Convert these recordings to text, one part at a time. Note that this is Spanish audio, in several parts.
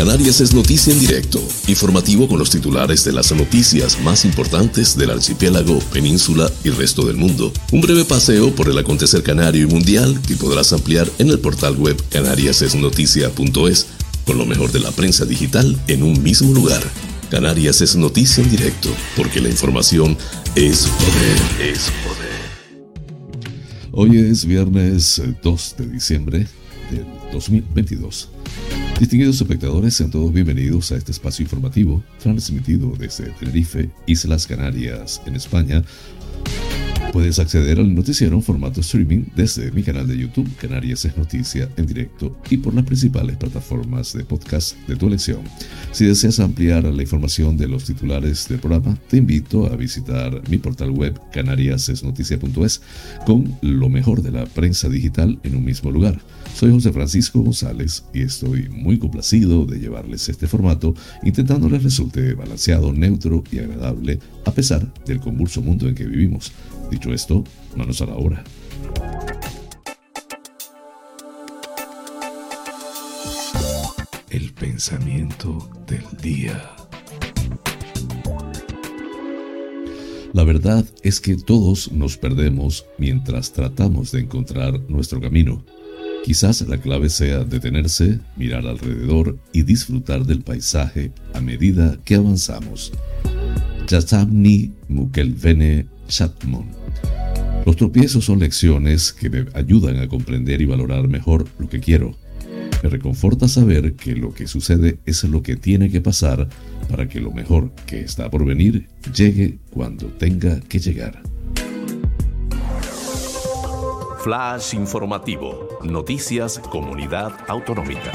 Canarias es noticia en directo, informativo con los titulares de las noticias más importantes del archipiélago, península y resto del mundo. Un breve paseo por el acontecer canario y mundial que podrás ampliar en el portal web canariasesnoticia.es con lo mejor de la prensa digital en un mismo lugar. Canarias es noticia en directo, porque la información es poder, es poder. Hoy es viernes 2 de diciembre del 2022. Distinguidos espectadores, sean todos bienvenidos a este espacio informativo transmitido desde Tenerife, Islas Canarias, en España. Puedes acceder al noticiero en formato streaming desde mi canal de YouTube, Canarias es Noticia, en directo y por las principales plataformas de podcast de tu elección. Si deseas ampliar la información de los titulares del programa, te invito a visitar mi portal web canariasesnoticia.es con lo mejor de la prensa digital en un mismo lugar. Soy José Francisco González y estoy muy complacido de llevarles este formato, intentando les resulte balanceado, neutro y agradable a pesar del convulso mundo en que vivimos. Dicho esto, manos a la obra. El pensamiento del día. La verdad es que todos nos perdemos mientras tratamos de encontrar nuestro camino. Quizás la clave sea detenerse, mirar alrededor y disfrutar del paisaje a medida que avanzamos. Yasamni Mukelvene Chatmon. Los tropiezos son lecciones que me ayudan a comprender y valorar mejor lo que quiero. Me reconforta saber que lo que sucede es lo que tiene que pasar para que lo mejor que está por venir llegue cuando tenga que llegar. Flash informativo. Noticias Comunidad Autonómica.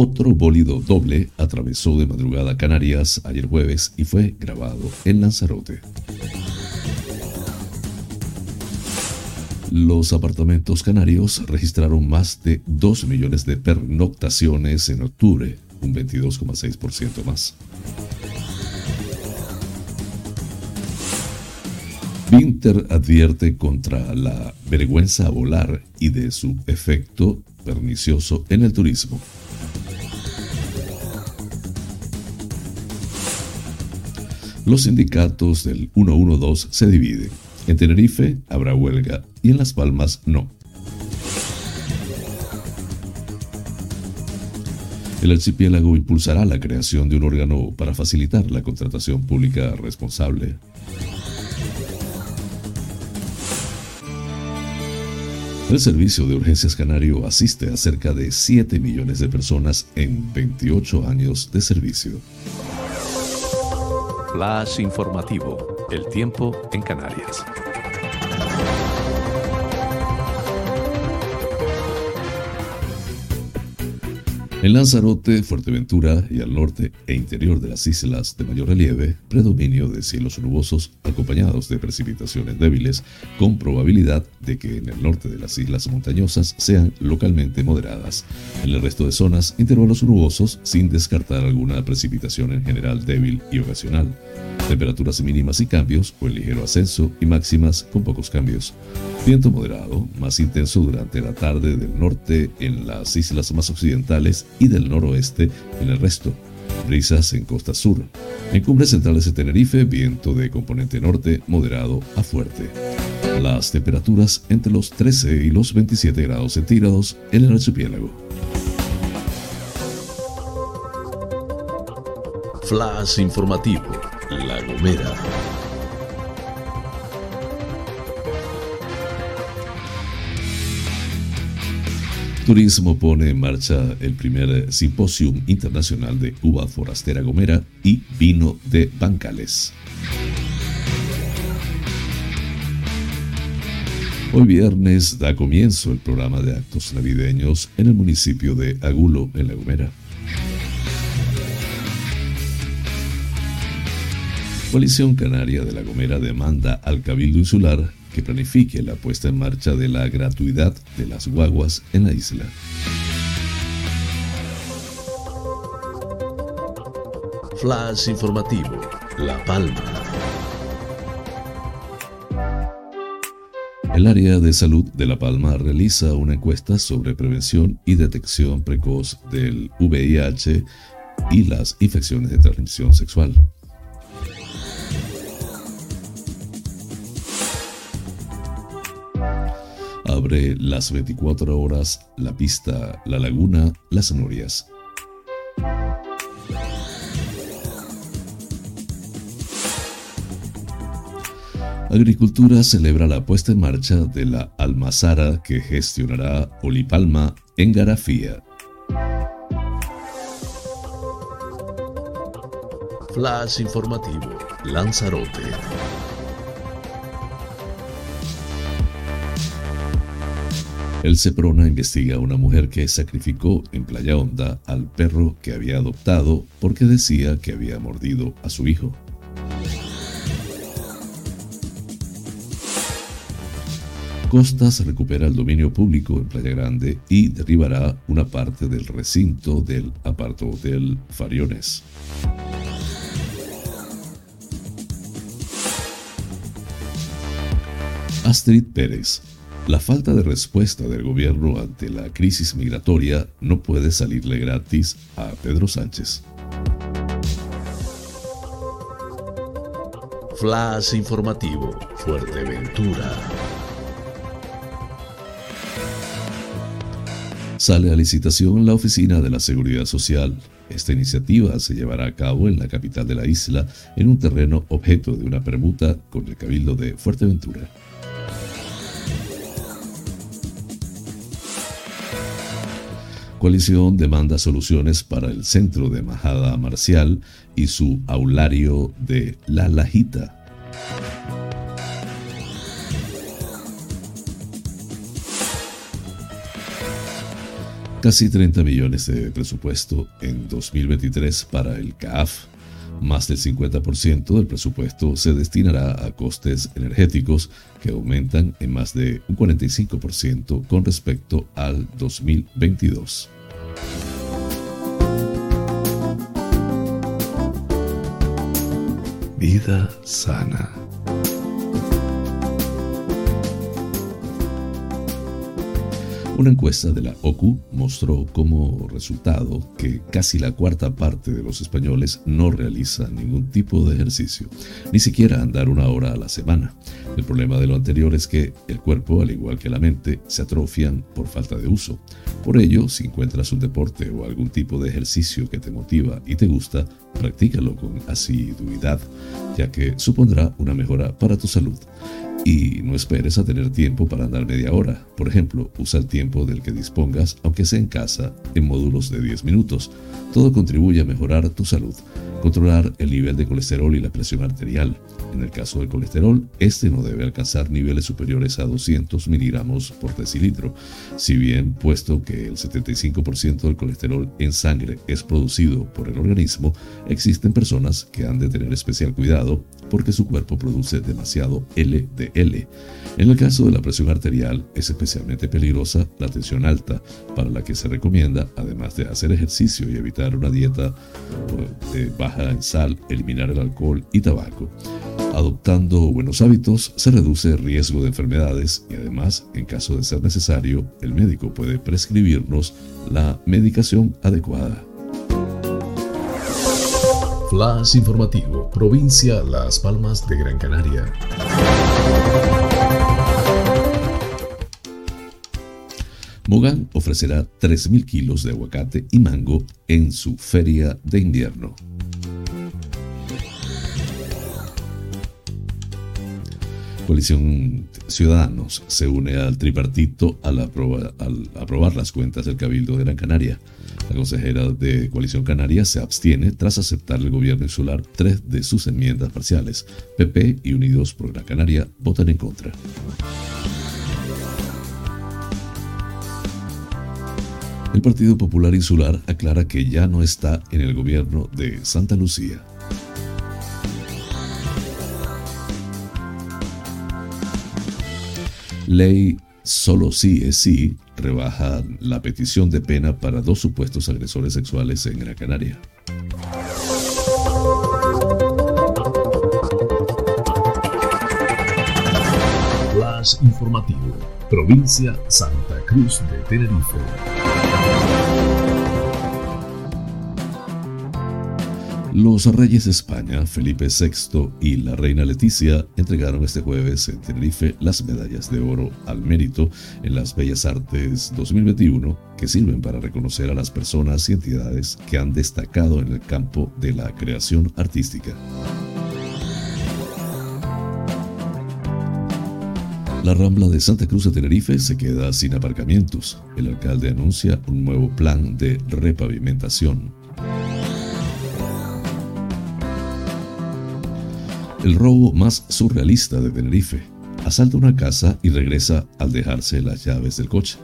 Otro bólido doble atravesó de madrugada Canarias ayer jueves y fue grabado en Lanzarote. Los apartamentos canarios registraron más de 2 millones de pernoctaciones en octubre, un 22,6% más. Winter advierte contra la vergüenza a volar y de su efecto pernicioso en el turismo. Los sindicatos del 112 se dividen. En Tenerife habrá huelga y en Las Palmas no. El archipiélago impulsará la creación de un órgano para facilitar la contratación pública responsable. El Servicio de Urgencias Canario asiste a cerca de 7 millones de personas en 28 años de servicio. Flash informativo. El tiempo en Canarias. En Lanzarote, Fuerteventura y al norte e interior de las islas de mayor relieve, predominio de cielos nubosos acompañados de precipitaciones débiles, con probabilidad de que en el norte de las islas montañosas sean localmente moderadas. En el resto de zonas, intervalos nubosos sin descartar alguna precipitación en general débil y ocasional. Temperaturas mínimas y cambios o ligero ascenso y máximas con pocos cambios. Viento moderado, más intenso durante la tarde del norte en las islas más occidentales y del noroeste en el resto. Brisas en costa sur. En cumbres centrales de Tenerife, viento de componente norte moderado a fuerte. Las temperaturas entre los 13 y los 27 grados centígrados en el archipiélago. Flash informativo. La Gomera. Turismo pone en marcha el primer simposium internacional de uva forastera gomera y vino de Bancales. Hoy viernes da comienzo el programa de actos navideños en el municipio de Agulo, en La Gomera. Coalición Canaria de La Gomera demanda al Cabildo Insular que planifique la puesta en marcha de la gratuidad de las guaguas en la isla. Flash informativo. La Palma. El área de salud de La Palma realiza una encuesta sobre prevención y detección precoz del VIH y las infecciones de transmisión sexual. Las 24 horas la pista La Laguna Las Norias. Agricultura celebra la puesta en marcha de la almazara que gestionará Olipalma en Garafía. Flash informativo, Lanzarote. El Ceprona investiga a una mujer que sacrificó en Playa Honda al perro que había adoptado porque decía que había mordido a su hijo. Costas recupera el dominio público en Playa Grande y derribará una parte del recinto del aparto hotel Fariones. Astrid Pérez. La falta de respuesta del gobierno ante la crisis migratoria no puede salirle gratis a Pedro Sánchez. Flash informativo, Fuerteventura. Sale a licitación la Oficina de la Seguridad Social. Esta iniciativa se llevará a cabo en la capital de la isla, en un terreno objeto de una permuta con el Cabildo de Fuerteventura. Coalición demanda soluciones para el centro de Majada Marcial y su aulario de La Lajita. Casi 30 millones de presupuesto en 2023 para el CAF. Más del 50% del presupuesto se destinará a costes energéticos que aumentan en más de un 45% con respecto al 2022. Vida sana. Una encuesta de la OCU mostró como resultado que casi la cuarta parte de los españoles no realiza ningún tipo de ejercicio, ni siquiera andar una hora a la semana. El problema de lo anterior es que el cuerpo, al igual que la mente, se atrofian por falta de uso. Por ello, si encuentras un deporte o algún tipo de ejercicio que te motiva y te gusta, practícalo con asiduidad, ya que supondrá una mejora para tu salud. Y no esperes a tener tiempo para andar media hora. Por ejemplo, usa el tiempo del que dispongas, aunque sea en casa, en módulos de 10 minutos. Todo contribuye a mejorar tu salud. Controlar el nivel de colesterol y la presión arterial. En el caso del colesterol, este no debe alcanzar niveles superiores a 200 miligramos por decilitro. Si bien, puesto que el 75% del colesterol en sangre es producido por el organismo, existen personas que han de tener especial cuidado porque su cuerpo produce demasiado LDL. En el caso de la presión arterial es especialmente peligrosa la tensión alta, para la que se recomienda, además de hacer ejercicio y evitar una dieta eh, baja en sal, eliminar el alcohol y tabaco. Adoptando buenos hábitos se reduce el riesgo de enfermedades y además, en caso de ser necesario, el médico puede prescribirnos la medicación adecuada. Flash informativo, provincia Las Palmas de Gran Canaria. Mogan ofrecerá 3.000 kilos de aguacate y mango en su feria de invierno. Coalición Ciudadanos se une al tripartito al, aprobar las cuentas del Cabildo de Gran Canaria. La consejera de Coalición Canaria se abstiene tras aceptar el gobierno insular tres de sus enmiendas parciales. PP y Unidos por Gran Canaria votan en contra. El Partido Popular Insular aclara que ya no está en el gobierno de Santa Lucía. Ley Solo sí es sí rebaja la petición de pena para dos supuestos agresores sexuales en Gran Canaria. Flash informativo, provincia Santa Cruz de Tenerife. Los reyes de España, Felipe VI y la reina Leticia, entregaron este jueves en Tenerife las medallas de oro al mérito en las Bellas Artes 2021, que sirven para reconocer a las personas y entidades que han destacado en el campo de la creación artística. La rambla de Santa Cruz de Tenerife se queda sin aparcamientos. El alcalde anuncia un nuevo plan de repavimentación. El robo más surrealista de Tenerife. Asalta una casa y regresa al dejarse las llaves del coche.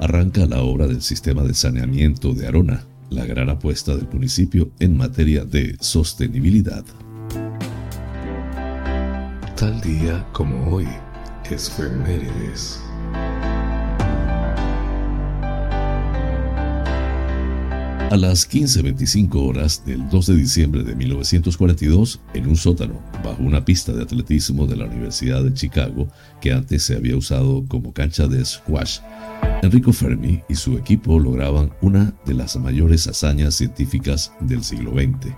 Arranca la obra del sistema de saneamiento de Arona, la gran apuesta del municipio en materia de sostenibilidad. Tal día como hoy, es Femérides. A las 15.25 horas del 2 de diciembre de 1942, en un sótano, bajo una pista de atletismo de la Universidad de Chicago, que antes se había usado como cancha de squash, Enrico Fermi y su equipo lograban una de las mayores hazañas científicas del siglo XX,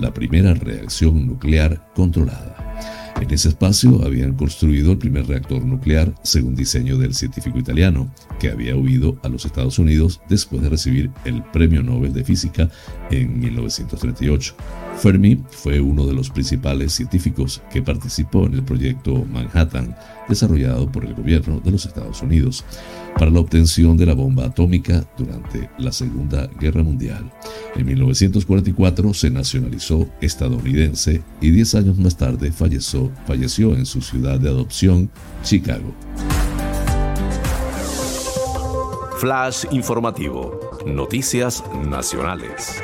la primera reacción nuclear controlada. En ese espacio habían construido el primer reactor nuclear según diseño del científico italiano, que había huido a los Estados Unidos después de recibir el Premio Nobel de Física en 1938. Fermi fue uno de los principales científicos que participó en el proyecto Manhattan, desarrollado por el gobierno de los Estados Unidos, para la obtención de la bomba atómica durante la Segunda Guerra Mundial. En 1944 se nacionalizó estadounidense y 10 años más tarde falleció, en su ciudad de adopción, Chicago. Flash informativo. Noticias nacionales.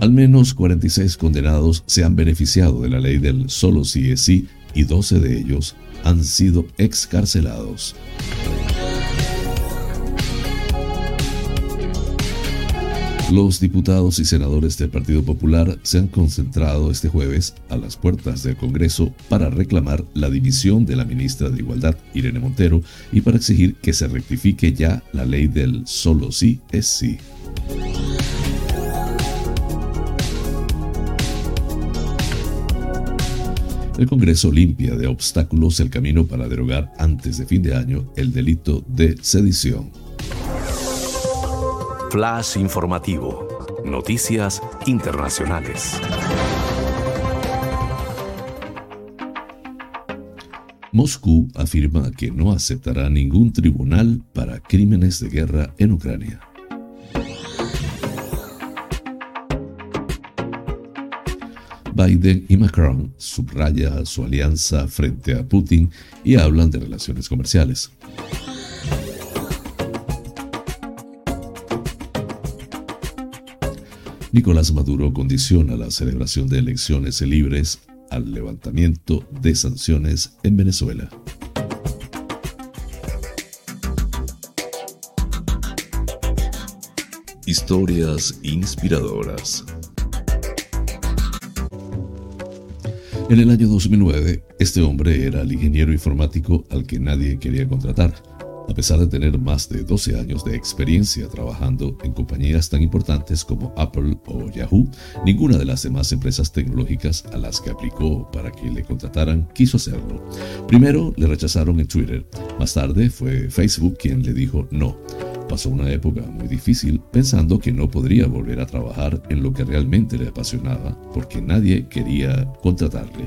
Al menos 46 condenados se han beneficiado de la ley del solo sí es sí y 12 de ellos han sido excarcelados. Los diputados y senadores del Partido Popular se han concentrado este jueves a las puertas del Congreso para reclamar la dimisión de la ministra de Igualdad, Irene Montero, y para exigir que se rectifique ya la ley del solo sí es sí. El Congreso limpia de obstáculos el camino para derogar antes de fin de año el delito de sedición. Flash informativo. Noticias internacionales. Moscú afirma que no aceptará ningún tribunal para crímenes de guerra en Ucrania. Biden y Macron subraya su alianza frente a Putin y hablan de relaciones comerciales. Nicolás Maduro condiciona la celebración de elecciones libres al levantamiento de sanciones en Venezuela. Historias inspiradoras. En el año 2009, este hombre era el ingeniero informático al que nadie quería contratar, a pesar de tener más de 12 años de experiencia trabajando en compañías tan importantes como Apple o Yahoo, ninguna de las demás empresas tecnológicas a las que aplicó para que le contrataran quiso hacerlo. Primero le rechazaron en Twitter, más tarde fue Facebook quien le dijo no pasó una época muy difícil pensando que no podría volver a trabajar en lo que realmente le apasionaba porque nadie quería contratarle.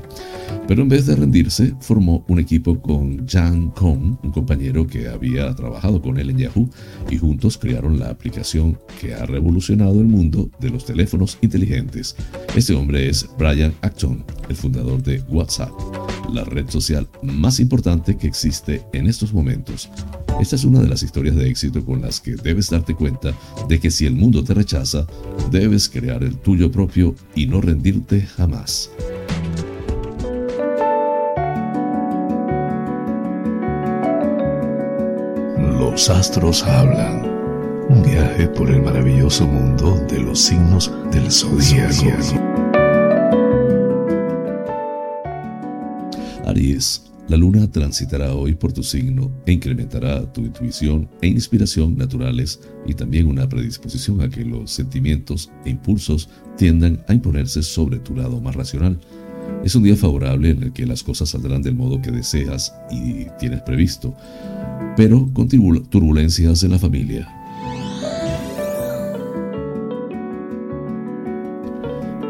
Pero en vez de rendirse, formó un equipo con Jan Kong, un compañero que había trabajado con él en Yahoo, y juntos crearon la aplicación que ha revolucionado el mundo de los teléfonos inteligentes. Este hombre es Brian Acton, el fundador de WhatsApp, la red social más importante que existe en estos momentos. Esta es una de las historias de éxito con las que debes darte cuenta de que si el mundo te rechaza, debes crear el tuyo propio y no rendirte jamás. Los astros hablan. Un viaje por el maravilloso mundo de los signos del zodiaco. Aries, la luna transitará hoy por tu signo e incrementará tu intuición e inspiración naturales y también una predisposición a que los sentimientos e impulsos tiendan a imponerse sobre tu lado más racional. Es un día favorable en el que las cosas saldrán del modo que deseas y tienes previsto, pero con turbulencias en la familia.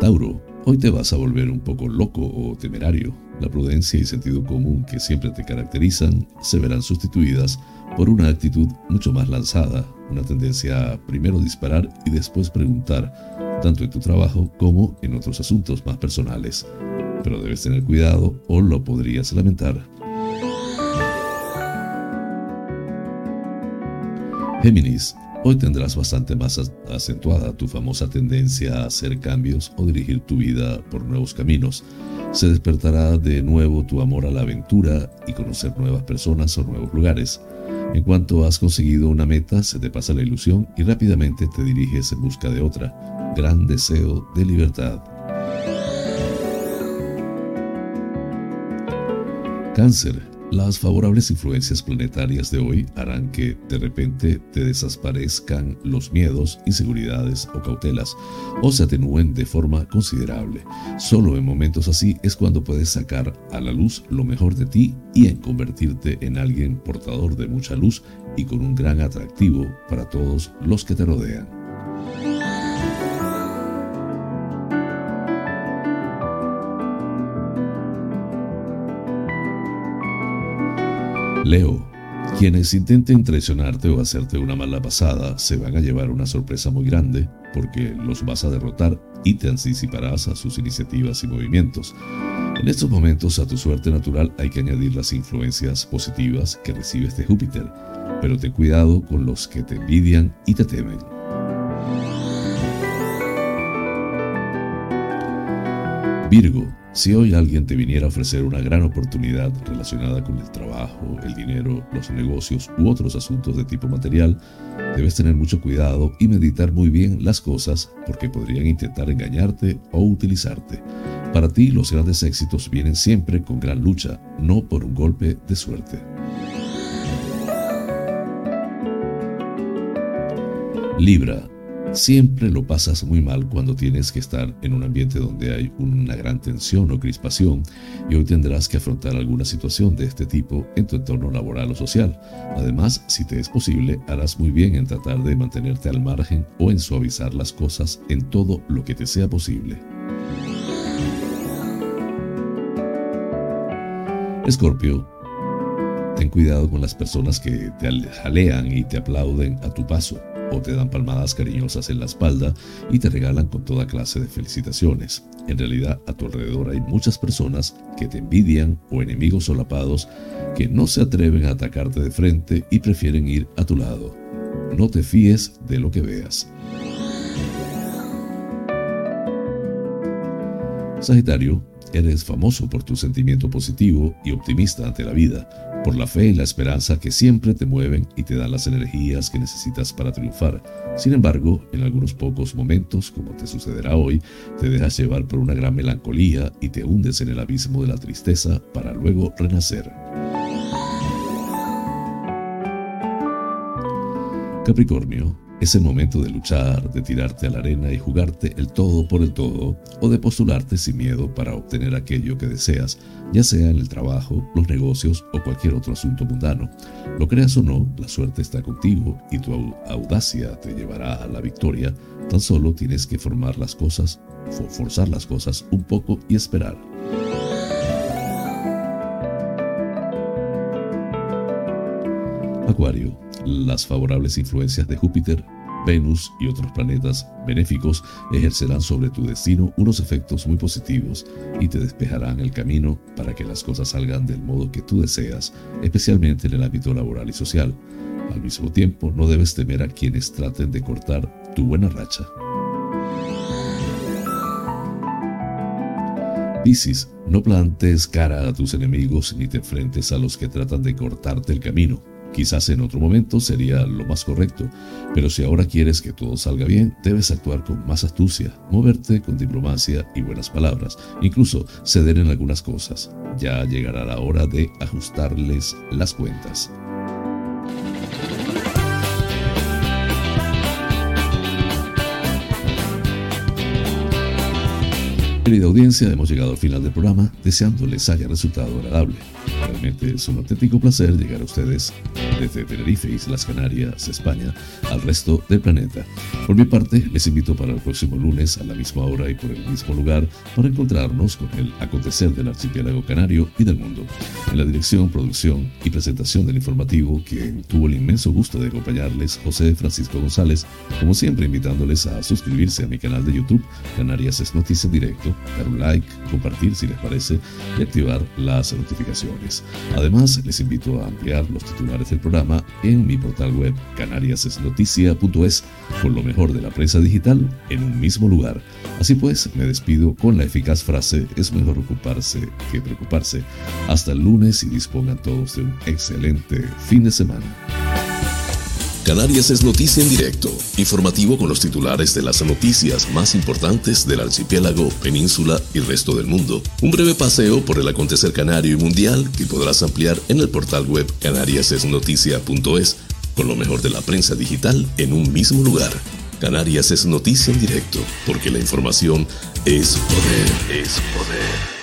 Tauro, hoy te vas a volver un poco loco o temerario. La prudencia y sentido común que siempre te caracterizan se verán sustituidas por una actitud mucho más lanzada, una tendencia a primero disparar y después preguntar, tanto en tu trabajo como en otros asuntos más personales pero debes tener cuidado o lo podrías lamentar. Géminis, hoy tendrás bastante más acentuada tu famosa tendencia a hacer cambios o dirigir tu vida por nuevos caminos. Se despertará de nuevo tu amor a la aventura y conocer nuevas personas o nuevos lugares. En cuanto has conseguido una meta, se te pasa la ilusión y rápidamente te diriges en busca de otra. Gran deseo de libertad. Cáncer. Las favorables influencias planetarias de hoy harán que de repente te desaparezcan los miedos, inseguridades o cautelas, o se atenúen de forma considerable. Solo en momentos así es cuando puedes sacar a la luz lo mejor de ti y en convertirte en alguien portador de mucha luz y con un gran atractivo para todos los que te rodean. Leo, quienes intenten traicionarte o hacerte una mala pasada se van a llevar una sorpresa muy grande porque los vas a derrotar y te anticiparás a sus iniciativas y movimientos. En estos momentos a tu suerte natural hay que añadir las influencias positivas que recibes de Júpiter, pero ten cuidado con los que te envidian y te temen. Virgo, si hoy alguien te viniera a ofrecer una gran oportunidad relacionada con el trabajo, el dinero, los negocios u otros asuntos de tipo material, debes tener mucho cuidado y meditar muy bien las cosas porque podrían intentar engañarte o utilizarte. Para ti los grandes éxitos vienen siempre con gran lucha, no por un golpe de suerte. Libra, Siempre lo pasas muy mal cuando tienes que estar en un ambiente donde hay una gran tensión o crispación y hoy tendrás que afrontar alguna situación de este tipo en tu entorno laboral o social. Además, si te es posible, harás muy bien en tratar de mantenerte al margen o en suavizar las cosas en todo lo que te sea posible. Escorpio, ten cuidado con las personas que te jalean y te aplauden a tu paso o te dan palmadas cariñosas en la espalda y te regalan con toda clase de felicitaciones. En realidad, a tu alrededor hay muchas personas que te envidian o enemigos solapados que no se atreven a atacarte de frente y prefieren ir a tu lado. No te fíes de lo que veas. Sagitario, eres famoso por tu sentimiento positivo y optimista ante la vida por la fe y la esperanza que siempre te mueven y te dan las energías que necesitas para triunfar. Sin embargo, en algunos pocos momentos, como te sucederá hoy, te dejas llevar por una gran melancolía y te hundes en el abismo de la tristeza para luego renacer. Capricornio, es el momento de luchar, de tirarte a la arena y jugarte el todo por el todo, o de postularte sin miedo para obtener aquello que deseas, ya sea en el trabajo, los negocios o cualquier otro asunto mundano. Lo creas o no, la suerte está contigo y tu audacia te llevará a la victoria. Tan solo tienes que formar las cosas, forzar las cosas un poco y esperar. Acuario, las favorables influencias de Júpiter, Venus y otros planetas benéficos ejercerán sobre tu destino unos efectos muy positivos y te despejarán el camino para que las cosas salgan del modo que tú deseas, especialmente en el ámbito laboral y social. Al mismo tiempo, no debes temer a quienes traten de cortar tu buena racha. Piscis, no plantes cara a tus enemigos ni te enfrentes a los que tratan de cortarte el camino. Quizás en otro momento sería lo más correcto, pero si ahora quieres que todo salga bien, debes actuar con más astucia, moverte con diplomacia y buenas palabras, incluso ceder en algunas cosas. Ya llegará la hora de ajustarles las cuentas. Querida audiencia, hemos llegado al final del programa, deseando les haya resultado agradable. Realmente es un auténtico placer llegar a ustedes desde Tenerife, Islas Canarias, España, al resto del planeta. Por mi parte, les invito para el próximo lunes a la misma hora y por el mismo lugar para encontrarnos con el acontecer del archipiélago canario y del mundo. En la dirección, producción y presentación del informativo, que tuvo el inmenso gusto de acompañarles, José Francisco González, como siempre invitándoles a suscribirse a mi canal de YouTube, Canarias es Noticia Directo, dar un like, compartir si les parece y activar las notificaciones. Además, les invito a ampliar los titulares del en mi portal web canariasesnoticia.es con lo mejor de la prensa digital en un mismo lugar. Así pues, me despido con la eficaz frase es mejor ocuparse que preocuparse. Hasta el lunes y dispongan todos de un excelente fin de semana. Canarias es noticia en directo, informativo con los titulares de las noticias más importantes del archipiélago, península y resto del mundo. Un breve paseo por el acontecer canario y mundial que podrás ampliar en el portal web canariasesnoticia.es con lo mejor de la prensa digital en un mismo lugar. Canarias es noticia en directo, porque la información es poder, es poder.